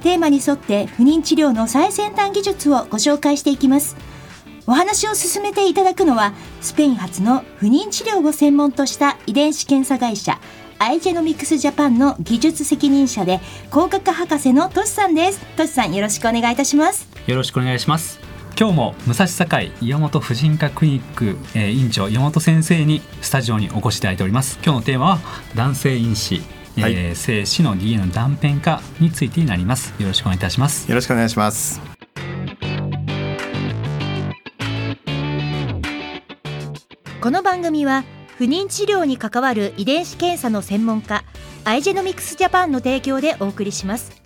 テーマに沿って不妊治療の最先端技術をご紹介していきます。お話を進めていただくのはスペイン発の不妊治療を専門とした遺伝子検査会社アイジェノミクスジャパンの技術責任者で工学博士のトシさんです。トシさんよろしくお願いいたします。よろしくお願いします。今日も武蔵境岩本婦人科クリニック、えー、院長岩本先生にスタジオにお越しいただいております。今日のテーマは男性因子。はい、えー、精子の DNA の断片化についてになります。よろしくお願いいたします。よろしくお願いします。この番組は不妊治療に関わる遺伝子検査の専門家アイジェノミクスジャパンの提供でお送りします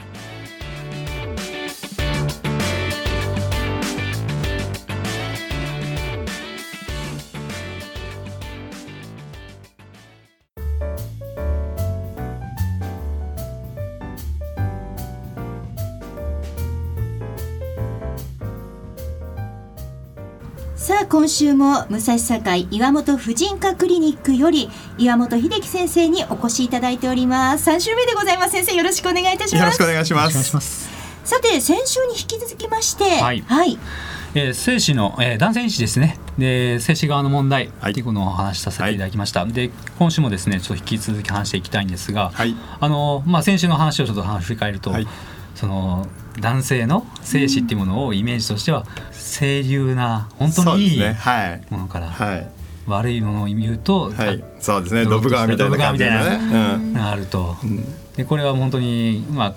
今週も武蔵境岩本婦人科クリニックより岩本秀樹先生にお越しいただいております。3週目でございます。先生よろしくお願いいたします。よろしくお願いします。さて先週に引き続きましてはい、はい、えー、精子の、えー、男性因子ですね。で精子側の問題ということをお話しさせていただきました、はい、で今週もですねちょっと引き続き話していきたいんですが、はい、あのまあ先週の話をちょっと振り返ると、はい、その男性の精子っていうものをイメージとしては清流な本当にいいものから、はい、悪いものを言うと、はい、そうですね。ドブ川みたいな感じがね、あると、うん、でこれは本当にまあ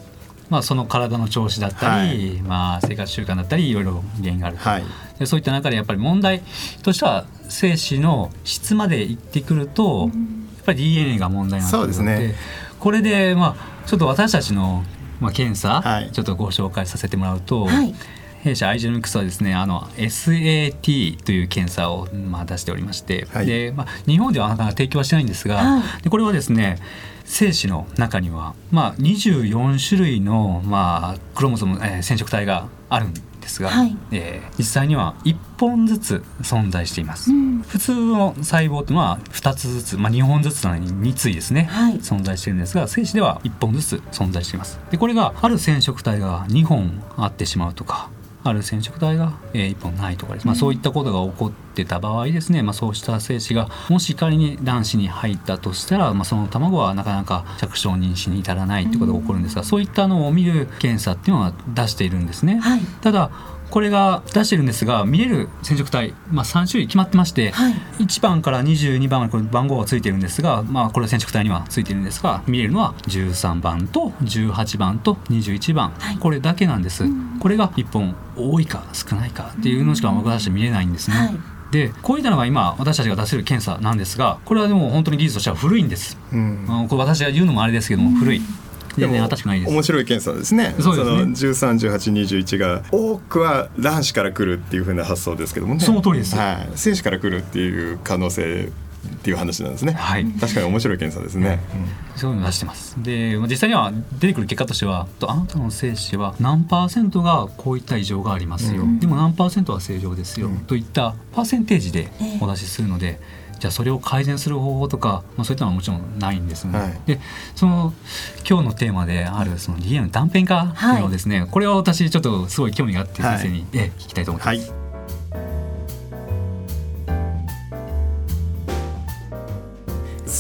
まあ、その体の調子だったり、はい、まあ、生活習慣だったりいろいろ原因があると、はい、でそういった中でやっぱり問題としては精子の質までいってくると、やっぱり DNA が問題なんですね、これで、まあ、ちょっと私たちの、まあ、検査、はい、ちょっとご紹介させてもらうと、はい。弊社アイジェノミクスはですねあの SAT という検査をまあ出しておりまして、はい、でまあ、日本ではなかなか提供はしてないんですが、はい、でこれはですね精子の中には、まあ、24種類の、まあ、クロモソム、えー、染色体があるんですが、はい、えー、実際には1本ずつ存在しています、うん、普通の細胞というのは2つずつ、まあ、2本ずつなのに2対ですね、はい、存在しているんですが精子では1本ずつ存在しています。でこれがある染色体が2本あってしまうとかある染色体が、えー、1本ないとかです、まあ、そういったことが起こってた場合ですね、まあ、そうした精子がもし仮に卵子に入ったとしたら、まあ、その卵はなかなか着床妊娠に至らないってことが起こるんですが、そういったのを見る検査っていうのは出しているんですね。はい、ただこれが出してるんですが見れる染色体、まあ、3種類決まってまして、はい、1番から22番までこれ番号がついてるんですが、まあ、これ染色体にはついてるんですが見れるのは13番と18番と21番、はい、これだけなんです、うん、これが1本多いか少ないかっていうのしか私たち見れないんですね。はい。でこういったのが今私たちが出せる検査なんですがこれはでも本当に技術としては古いんです、うん、これ私が言うのもあれですけども、古いでも面白い検査ですね。その十三、十八、二十一が多くは卵子から来るっていうふうな発想ですけどもね。その通りです。はい、精子から来るっていう可能性っていう話なんですね。はい、確かに面白い検査ですね。うん、そういうの出してます。で、実際には出てくる結果としては、あなたの精子は何パーセントがこういった異常がありますよ。うん、でも何パーセントは正常ですよ、うん、といったパーセンテージでお出しするので。じゃあそれを改善する方法とか、まあ、そういったのはもちろんないんですね。はい、でその今日のテーマであるその DNA の断片化というのをですね、はい、これは私ちょっとすごい興味があって先生に、はい、聞きたいと思います。はい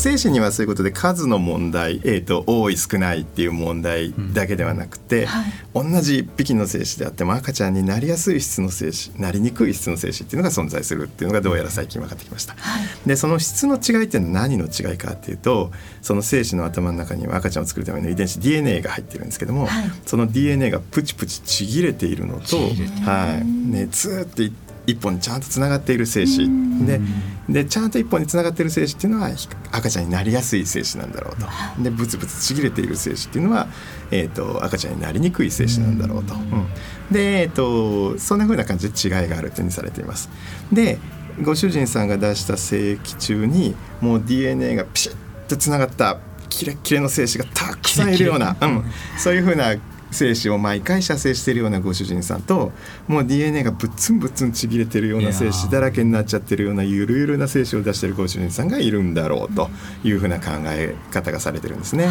精子にはそういうことで数の問題、えーと、多い少ないっていう問題だけではなくて、うんはい、同じ1匹の精子であっても赤ちゃんになりやすい質の精子なりにくい質の精子っていうのが存在するっていうのがどうやら最近分かってきました。はい、でその質の違いっていうのは何の違いかっていうとその精子の頭の中には赤ちゃんを作るための遺伝子 DNA が入ってるんですけども、はい、その DNA がプチプチちぎれているのと、はい、ね、ツーって一本にちゃんとつながっている精子。ででちゃんと一本につながっている精子っていうのは赤ちゃんになりやすい精子なんだろうと。でブツブツちぎれている精子っていうのは、えーと、赤ちゃんになりにくい精子なんだろうと。うん、で、えーと、そんなふうな感じで違いがある点にされています。でご主人さんが出した精液中にもう DNA がピシッとつながったキレッキレの精子がたくさんいるような、うん、そういうふうな精子を毎回射精しているようなご主人さんともう DNA がぶっつんぶっつんちぎれてるような精子だらけになっちゃってるようなゆるゆるな精子を出してるご主人さんがいるんだろうというふうな考え方がされてるんですね。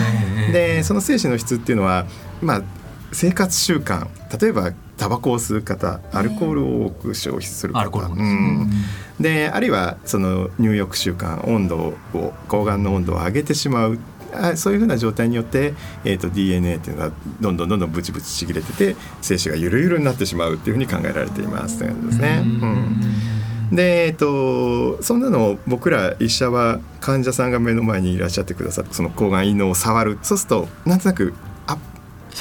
でその精子の質っていうのはまあ生活習慣例えばタバコを吸う方アルコールを多く消費する方、うん、であるいはその入浴習慣温度を睾丸の温度を上げてしまうそういうふうな状態によって、えーと、DNA っていうのはどんどんどんどんブチブチちぎれてて精子がゆるゆるになってしまうっていうふうに考えられていますということですね。うんで、えっと、そんなのを僕ら医者は患者さんが目の前にいらっしゃってくださってその抗がん陰嚢を触るそうするとなんとなくあ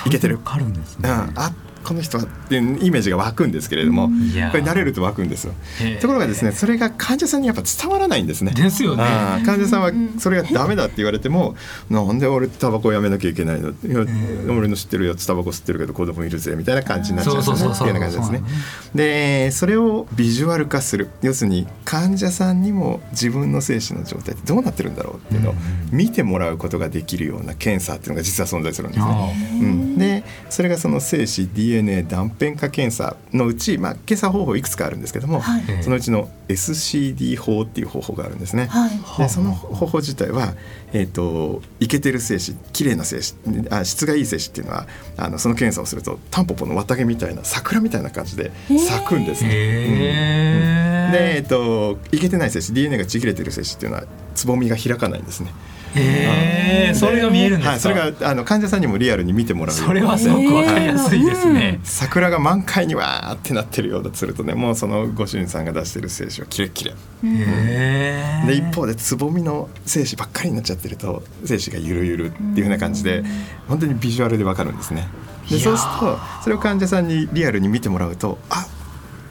いけてる。かるんですね、うん、あこの人はっていうイメージが湧くんですけれども、これ慣れると湧くんですよ。ところがですねそれが患者さんにやっぱ伝わらないんですね。ですよね。患者さんはそれがダメだって言われてもなんで俺タバコやめなきゃいけないの？俺の知ってるやつタバコ吸ってるけど子供いるぜみたいな感じになっちゃうんですね。っていうような感じですね。でそれをビジュアル化する。要するに患者さんにも自分の精子の状態ってどうなってるんだろうっていうのを見てもらうことができるような検査っていうのが実は存在するんですね。うん、でそれがその精子 DNA 断片化検査のうち、まあ、検査方法いくつかあるんですけども、はい、そのうちの SCD 法っていう方法があるんですね。はい、でその方法自体は、えーと、イケてる精子綺麗な精子あ質がいい精子っていうのはあのその検査をするとタンポポの綿毛みたいな桜みたいな感じで咲くんですね。うん。うん、で、えーと、といけてない精子 DNA がちぎれてる精子っていうのはつぼみが開かないんですね。へえ、それが見えるんですはい、それがあの患者さんにもリアルに見てもらう。それはすごくわかりやすいですね、桜が満開にわーってなってるようだとするとねもうそのご主人さんが出してる精子はキレッキレ。で一方でつぼみの精子ばっかりになっちゃってると精子がゆるゆるっていうふうな感じで本当にビジュアルでわかるんですね。でそうするとそれを患者さんにリアルに見てもらうとあ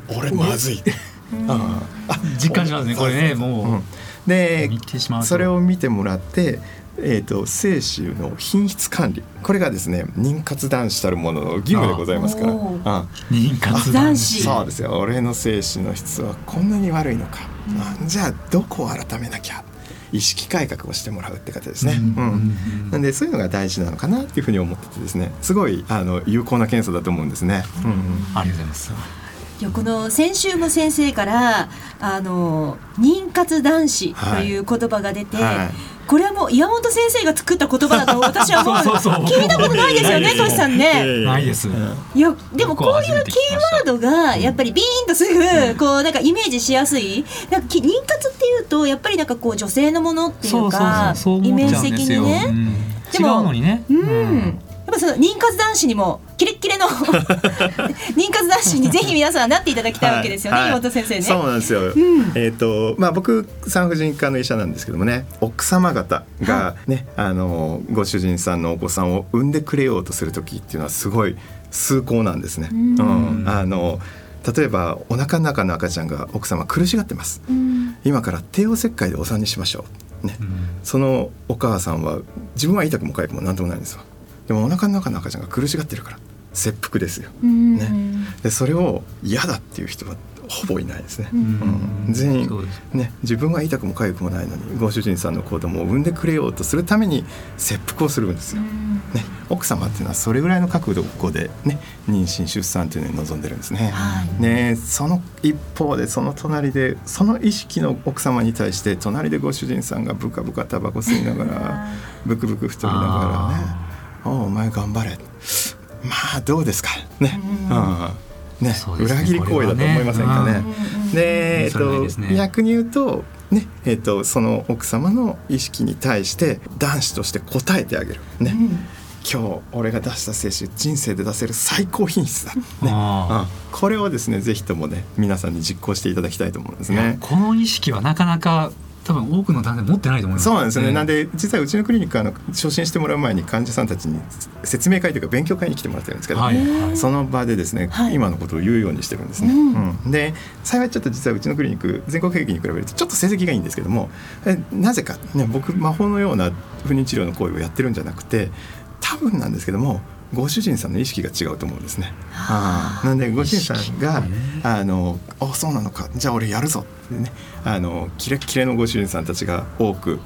俺まずい。あ実感しますねこれねもう、うんでそれを見てもらってえーと、精子の品質管理。これがですね妊活男子たるものの義務でございますから。妊活男子。そうですよ。俺の精子の質はこんなに悪いのか、うん、じゃあどこを改めなきゃ。意識改革をしてもらうって方ですね、うん、うん、なんでそういうのが大事なのかなっていうふうに思っててですね。すごいあの有効な検査だと思うんですね、うん、うん、ありがとうございますいやこの先週も先生からあの妊活男子という言葉が出て、はいはいこれはもう岩本先生が作った言葉だと 私はもう聞いたことないですよねトシさんね。ないです。いやでもこういうキーワードがやっぱりビーンとすぐこうなんかイメージしやすい。なんか妊活っていうとやっぱりなんかこう女性のものっていうかイメージ的にね。でも、ね、うん。やっぱその妊活男子にもキレッキレの 妊活男子にぜひ皆さんなっていただきたいわけですよね、はい、岩本先生ね。そうなんですよ。うん、えっ、ー、とまあ僕産婦人科の医者なんですけどもね、奥様方がね、はい、あのご主人さんのお子さんを産んでくれようとする時っていうのはすごい崇高なんですね。うん、うん、あの例えばお腹の中の赤ちゃんが奥様苦しがってます。うん、今から帝王切開でお産にしましょう。ね、そのお母さんは自分は痛くも痒くも何ともないんですよ。でもお腹の中の赤ちゃんが苦しがってるから切腹ですよ。ね、でそれを嫌だっていう人はほぼいないですね。うん、全員ね自分は痛くも痒くもないのにご主人さんの子供を産んでくれようとするために切腹をするんですよ。ね、奥様っていうのはそれぐらいの覚悟でね妊娠出産というのに臨んでるんですね。はい、ねその一方でその隣でその意識の奥様に対して隣でご主人さんがブカブカタバコ吸いながら ブクブク太りながらね。おお前頑張れ。まあどうですか？ね、うん。ね、ね、裏切り行為だと思いませんかね？で、えっと、逆に言うとね。えっと、その奥様の意識に対して男子として答えてあげる。ね、うん、今日俺が出した精子人生で出せる最高品質だ、ね。うん、これをですねぜひともね皆さんに実行していただきたいと思うんですね。この意識はなかなか多分多くの男性持ってないと思います。そうなんですね、なんで実はうちのクリニックあの初診してもらう前に患者さんたちに説明会というか勉強会に来てもらってるんですけど、はいその場でですね、はい、今のことを言うようにしてるんですね、うん、うん、で幸いちょっと実はうちのクリニック全国平均に比べるとちょっと成績がいいんですけどもなぜか、ね、僕魔法のような不妊治療の行為をやってるんじゃなくて多分なんですけどもご主人さんの意識が違うと思うんですね。あなんでご主人さんが「あのあそうなのか。じゃあ俺やるぞ」ってねあのキレッキレのご主人さんたちが多く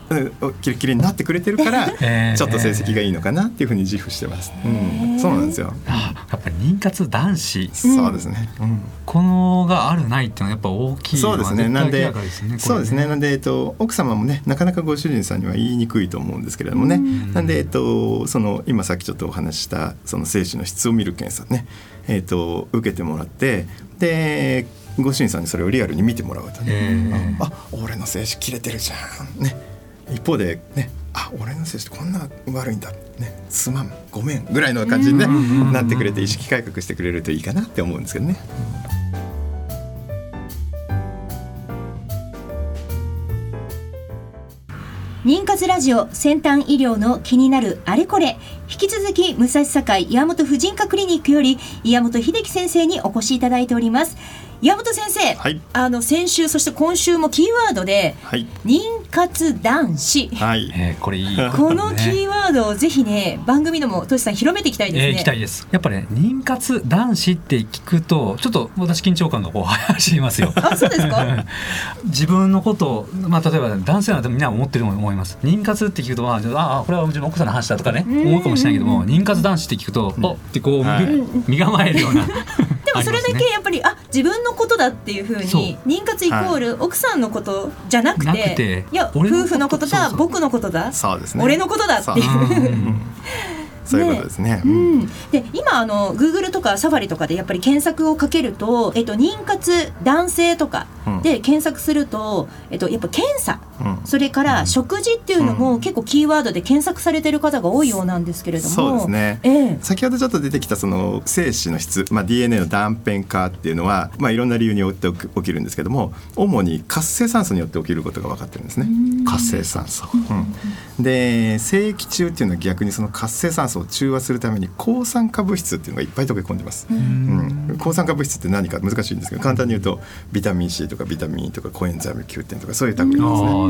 キレッキレになってくれてるから ちょっと成績がいいのかなっていうふうに自負してます。うん、そうなんですよ。やっぱり妊活男子そうですね。うん、このがあるないっていうのはやっぱ大きいそうですね。なんで、そうですね。なんでえっと奥様もねなかなかご主人さんには言いにくいと思うんですけれどもね。なんでえっとその今さっきちょっとお話したその精子の質を見る検査ねえっと受けてもらってでご主人さんにそれをリアルに見てもらうとね、あ俺の精子切れてるじゃん。ね。一方でねあ俺の精子ってこんな悪いんだ。ね。すまん。ごめんぐらいの感じに、ね、なってくれて意識改革してくれるといいかなって思うんですけどね。妊活ラジオ先端医療の気になるあれこれ。引き続き武蔵境岩本婦人科クリニックより岩本秀樹先生にお越しいただいております岩本先生、はい、あの先週そして今週もキーワードで、はい、妊活男子、はい。えー、これいい、このキーワードをぜひね番組でもとしさん広めていきたいですね、えー、いきたいです。やっぱね妊活男子って聞くとちょっと私緊張感がこう 走りますよ。あそうですか？自分のことまあ例えば男性なんてみんな思ってると思います。妊活って聞くとまああこれはうちの奥さんの話だとかね思うかもしれないけども妊活男子って聞くと、うん、おってこう、はい、身構えるような。でもそれだけやっぱりあ自分のことだっていうふうに妊活イコール奥さんのことじゃなくていや夫婦のことだ僕のことだ俺のことだっていう。そう。いうことですね。ねうん、で今あのグーグルとかサファリとかでやっぱり検索をかけると、えっと、妊活男性とかで検索すると、えっと、やっぱ検査、うん、それから食事っていうのも結構キーワードで検索されてる方が多いようなんですけれども、そうですね、えー、先ほどちょっと出てきたその精子の質、まあ、DNA の断片化っていうのは、まあ、いろんな理由によって起きるんですけども主に活性酸素によって起きることが分かってるんですね。活性酸素。うん、で精液中っていうのは逆にその活性酸素を中和するために抗酸化物質っていうのがいっぱい溶け込んでます、うん、抗酸化物質って何か難しいんですけど簡単に言うとビタミン C とかビタミンとかコエンザイム Q 点とかそういう類ですね、うん、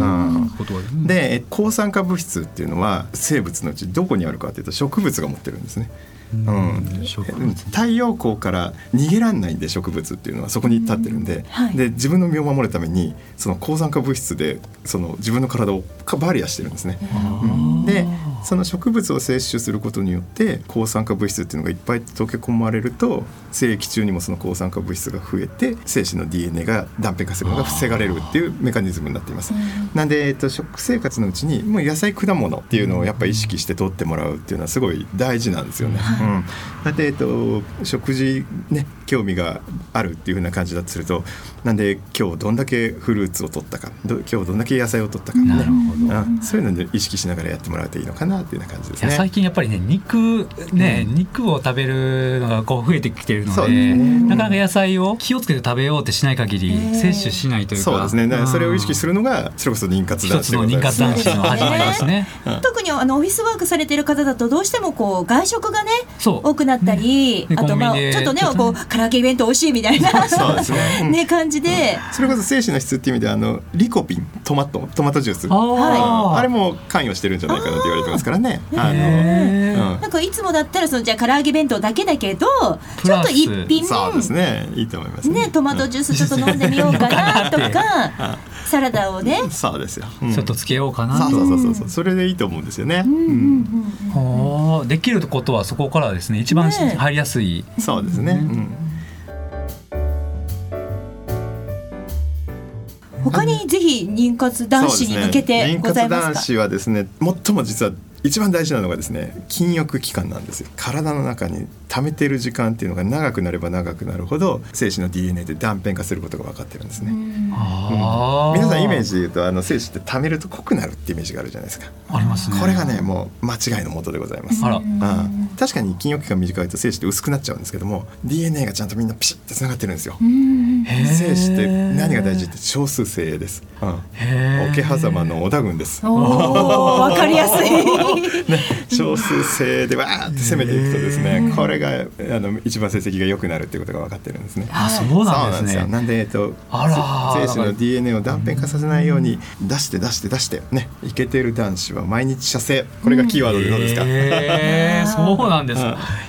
で抗酸化物質っていうのは生物のうちどこにあるかっていうと植物が持ってるんですねうん、太陽光から逃げらんないんで植物っていうのはそこに立ってるんで。はい、で自分の身を守るためにその抗酸化物質でその自分の体をバリアしてるんですね。うん、でその植物を摂取することによって抗酸化物質っていうのがいっぱい溶け込まれると精液中にもその抗酸化物質が増えて精子の DNA が断片化するのが防がれるっていうメカニズムになっています。なんで、えっと、食生活のうちにもう野菜果物っていうのをやっぱ意識して取ってもらうっていうのはすごい大事なんですよね。うん、だって、えっと、食事ね興味があるっていうふうな感じだとするとなんで今日どんだけフルーツを取ったか今日どんだけ野菜を取ったかね、うん、そういうので意識しながらやってもらうといいのかなっていうような感じですね。最近やっぱりね肉ね、うん、肉を食べるのがこう増えてきてるので、ね、なかなか野菜を気をつけて食べようってしない限り摂取しないというか。そうですね。だそれを意識するのがそれこそ妊活男子の妊活男子の始まりですね。特にあのオフィスワークされてる方だとどうしてもこう外食がね多くなったり、ね、あとまあちょっとねこう唐揚げ弁当美味しいみたいな。ね。ね感じで、それこそ精子の質っていう意味であのリコピントマトトマトジュース。はい、あれも関与してるんじゃないかなって言われてますからね。あの、なんかいつもだったらそのじゃ唐揚げ弁当だけだけどちょっと一品そうですね。いいと思いますね。トマトジュースちょっと飲んでみようかなとか サラダをね。そうですよ、ちょっとつけようかなそうそうそうそう。それでいいと思うんですよね。うん、できることはそこからですね一番入りやすい。そうですね。うん他にぜひ妊活男子に向けてございますか、ね、妊活男子はですね最も実は一番大事なのがですね禁欲期間なんですよ。体の中に溜めてる時間っていうのが長くなれば長くなるほど精子の DNA で断片化することが分かってるんですね、うん、皆さんイメージで言うとあの精子って溜めると濃くなるってイメージがあるじゃないですか。ありますね。これがねもう間違いのもとでございます。あら、うん。確かに筋肉期間短いと精子って薄くなっちゃうんですけども DNA がちゃんとみんなピシッてつながってるんですよ。精子って何が大事って少数精鋭です。うん、桶狭間の織田軍です。わかりやすい。没 少数精でわーって攻めていくとですね、これがあの一番成績が良くなるっていうことが分かってるんですね。あ、そうなんですね。なんでえっと精子の DNA を断片化させないように出して出して出してね、イケてる男子は毎日射精。これがキーワードでどうですか？えー、そうなんです。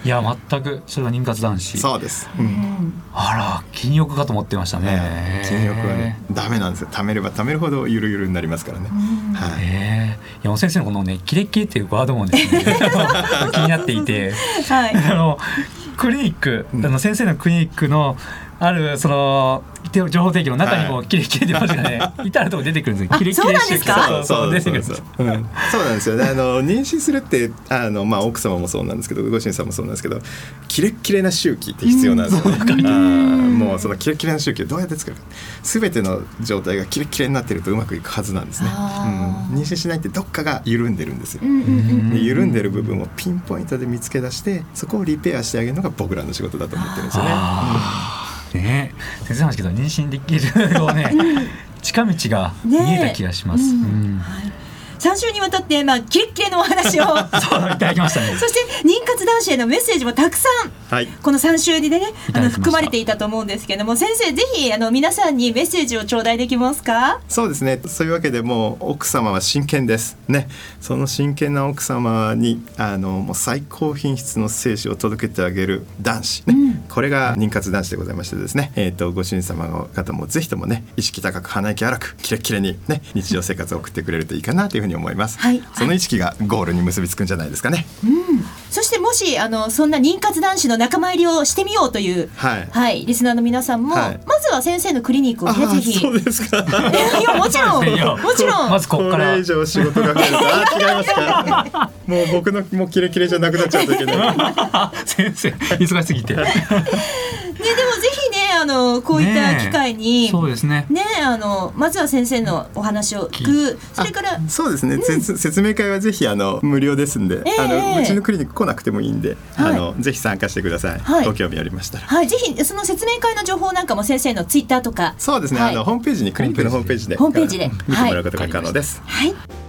いや全くそれは妊活男子。そうです。うん、あら筋欲かと思ってましたね。筋欲はねダメなんですよ。貯めれば貯めるほどゆるゆるになりますからね。はい。いや先生のこのねキレッキレっていうワードもですね気になっていて、はい、あのクリニック、あの先生のクリニックのあるその情報提供の中にもキレキレてますがね、はい、至るとこ出てくるんですよ。キレキレそうなんですか？そう出てくるんです。そうなんですよね。あの妊娠するってあのまあ奥様もそうなんですけど、ご主人さんもそうなんですけど、キレキレな周期って必要なんですよ、ね。うん、もうそのキレキレな周期をどうやって作るか。すべての状態がキレキレになってるとうまくいくはずなんですね。うん、妊娠しないってどっかが緩んでるんですよ。で緩んでる部分をピンポイントで見つけ出して、そこをリペアしてあげるのが僕らの仕事だと思ってるんですよね。ね。先生なんですけど妊娠できるようね 近道が見えた気がします。はい3週にわたって、まあ、キレッキレのお話を。そういただきましたね。そして妊活男子へのメッセージもたくさん、はい、この3週でねあの含まれていたと思うんですけども先生ぜひあの皆さんにメッセージを頂戴できますか？そうですね。そういうわけでもう奥様は真剣です。ね。その真剣な奥様にあのもう最高品質の精子を届けてあげる男子。ね、うん、これが妊活男子でございましてですね、えーと、ご主人様の方もぜひともね意識高く鼻息荒くキレッキレにね日常生活を送ってくれるといいかなというふうにに思います、はい、その意識がゴールに結びつくんじゃないですかね、うん、そしてもしあのそんな妊活男子の仲間入りをしてみようという、はい、はい、リスナーの皆さんも、はい、まずは先生のクリニックをねぜひそうですか。いやもちろん。もちろん。まずここから。以上仕事が増えるとあ違いますか。もう僕のもうキレキレじゃなくなっちゃうといけない。先生忙しすぎてあのこういった機会に、そうですね。ねあのまずは先生のお話を聞く。それからそうですね、うん、説明会はぜひあの無料ですんで、えー、あのうちのクリニック来なくてもいいんで、はい、あのぜひ参加してください、はい、ご興味ありましたら。はい。ぜひその説明会の情報なんかも先生のツイッターとか。そうですね、はい、あのホームページにクリニックのホームページでホームページで。見てもらうことが可能です。はい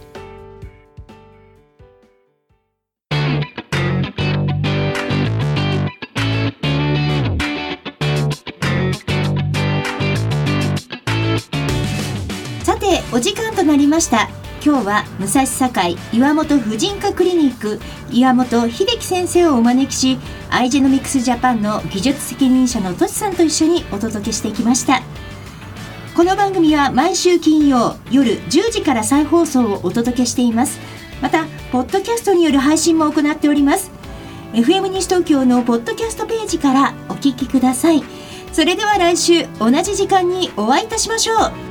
お時間となりました。今日は武蔵境岩本婦人科クリニック岩本秀樹先生をお招きしアイジェノミクスジャパンの技術責任者のとしさんと一緒にお届けしてきました。この番組は毎週金曜夜10時から再放送をお届けしています。またポッドキャストによる配信も行っております。FM 西東京のポッドキャストページからお聞きください。それでは来週同じ時間にお会いいたしましょう。